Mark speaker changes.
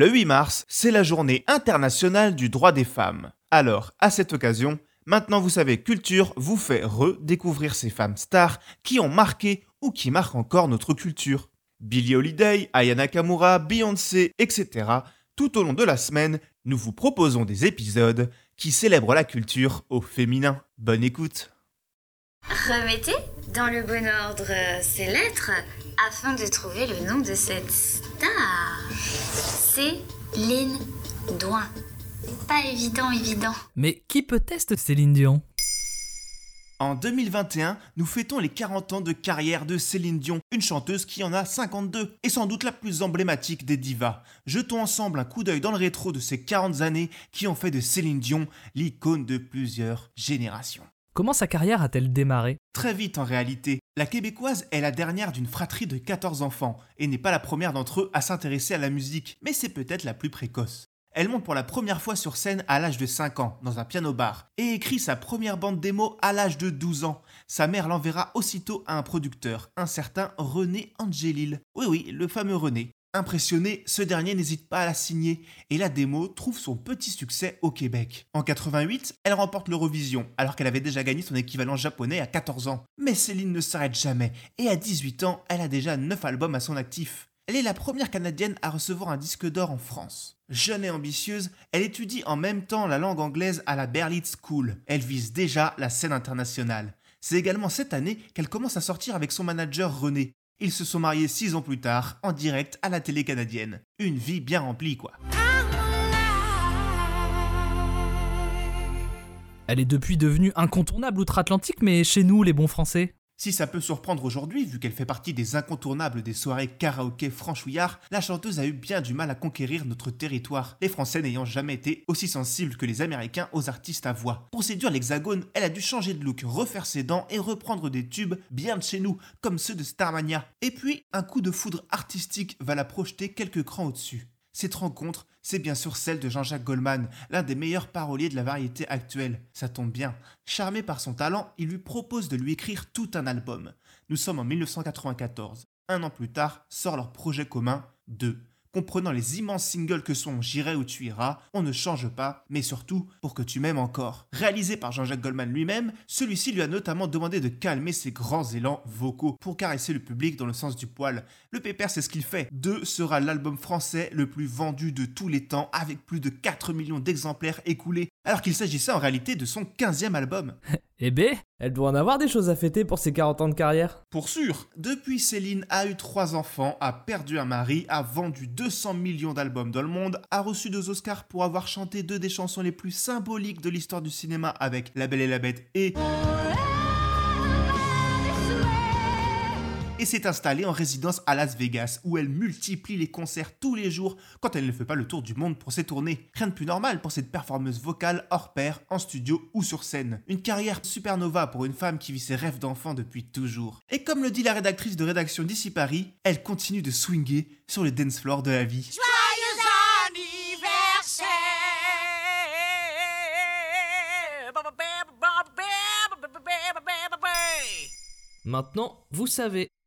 Speaker 1: Le 8 mars, c'est la journée internationale du droit des femmes. Alors, à cette occasion, maintenant vous savez, Culture vous fait redécouvrir ces femmes stars qui ont marqué ou qui marquent encore notre culture. Billie Holiday, Aya Nakamura, Beyoncé, etc. Tout au long de la semaine, nous vous proposons des épisodes qui célèbrent la culture au féminin. Bonne écoute
Speaker 2: Remettez dans le bon ordre ces lettres afin de trouver le nom de cette star. Céline Douin. Pas évident, évident.
Speaker 3: Mais qui peut tester Céline Dion?
Speaker 1: En 2021, nous fêtons les 40 ans de carrière de Céline Dion, une chanteuse qui en a 52, et sans doute la plus emblématique des divas. Jetons ensemble un coup d'œil dans le rétro de ces 40 années qui ont fait de Céline Dion l'icône de plusieurs générations.
Speaker 3: Comment sa carrière a-t-elle démarré?
Speaker 1: Très vite en réalité. La québécoise est la dernière d'une fratrie de 14 enfants, et n'est pas la première d'entre eux à s'intéresser à la musique, mais c'est peut-être la plus précoce. Elle monte pour la première fois sur scène à l'âge de 5 ans, dans un piano-bar, et écrit sa première bande démo à l'âge de 12 ans. Sa mère l'enverra aussitôt à un producteur, un certain René Angelil. Oui oui, le fameux René. Impressionné, ce dernier n'hésite pas à la signer et la démo trouve son petit succès au Québec. En 88, elle remporte l'Eurovision alors qu'elle avait déjà gagné son équivalent japonais à 14 ans. Mais Céline ne s'arrête jamais et à 18 ans, elle a déjà 9 albums à son actif. Elle est la première Canadienne à recevoir un disque d'or en France. Jeune et ambitieuse, elle étudie en même temps la langue anglaise à la Berlitz School. Elle vise déjà la scène internationale. C'est également cette année qu'elle commence à sortir avec son manager René. Ils se sont mariés six ans plus tard, en direct à la télé canadienne. Une vie bien remplie, quoi.
Speaker 3: Elle est depuis devenue incontournable outre-Atlantique, mais chez nous, les bons Français
Speaker 1: Si ça peut surprendre aujourd'hui, vu qu'elle fait partie des incontournables des soirées karaoké franchouillard, la chanteuse a eu bien du mal à conquérir notre territoire, les Français n'ayant jamais été aussi sensibles que les Américains aux artistes à voix. Pour séduire l'Hexagone, elle a dû changer de look, refaire ses dents et reprendre des tubes bien de chez nous, comme ceux de Starmania. Et puis, un coup de foudre artistique va la projeter quelques crans au-dessus. Cette rencontre, c'est bien sûr celle de Jean-Jacques Goldman, l'un des meilleurs paroliers de la variété actuelle. Ça tombe bien. Charmé par son talent, il lui propose de lui écrire tout un album. Nous sommes en 1994. Un an plus tard, sort leur projet commun, 2. Comprenant les immenses singles que sont J'irai où tu iras, On ne change pas, mais surtout Pour que tu m'aimes encore. Réalisé par Jean-Jacques Goldman lui-même, celui-ci lui a notamment demandé de calmer ses grands élans vocaux pour caresser le public dans le sens du poil. Le pépère, c'est ce qu'il fait. 2 sera l'album français le plus vendu de tous les temps avec plus de 4 millions d'exemplaires écoulés, alors qu'il s'agissait en réalité de son 15e album.
Speaker 3: Eh ben, elle doit en avoir des choses à fêter pour ses 40 ans de carrière.
Speaker 1: Pour sûr, depuis Céline a eu trois enfants, a perdu un mari, a vendu 200 millions d'albums dans le monde, a reçu deux Oscars pour avoir chanté deux des chansons les plus symboliques de l'histoire du cinéma avec La Belle et la Bête et et s'est installée en résidence à Las Vegas, où elle multiplie les concerts tous les jours quand elle ne fait pas le tour du monde pour ses tournées. Rien de plus normal pour cette performeuse vocale hors pair, en studio ou sur scène. Une carrière supernova pour une femme qui vit ses rêves d'enfant depuis toujours. Et comme le dit la rédactrice de rédaction d'ici Paris, elle continue de swinger sur le dance floor de la vie.
Speaker 3: Maintenant, vous savez.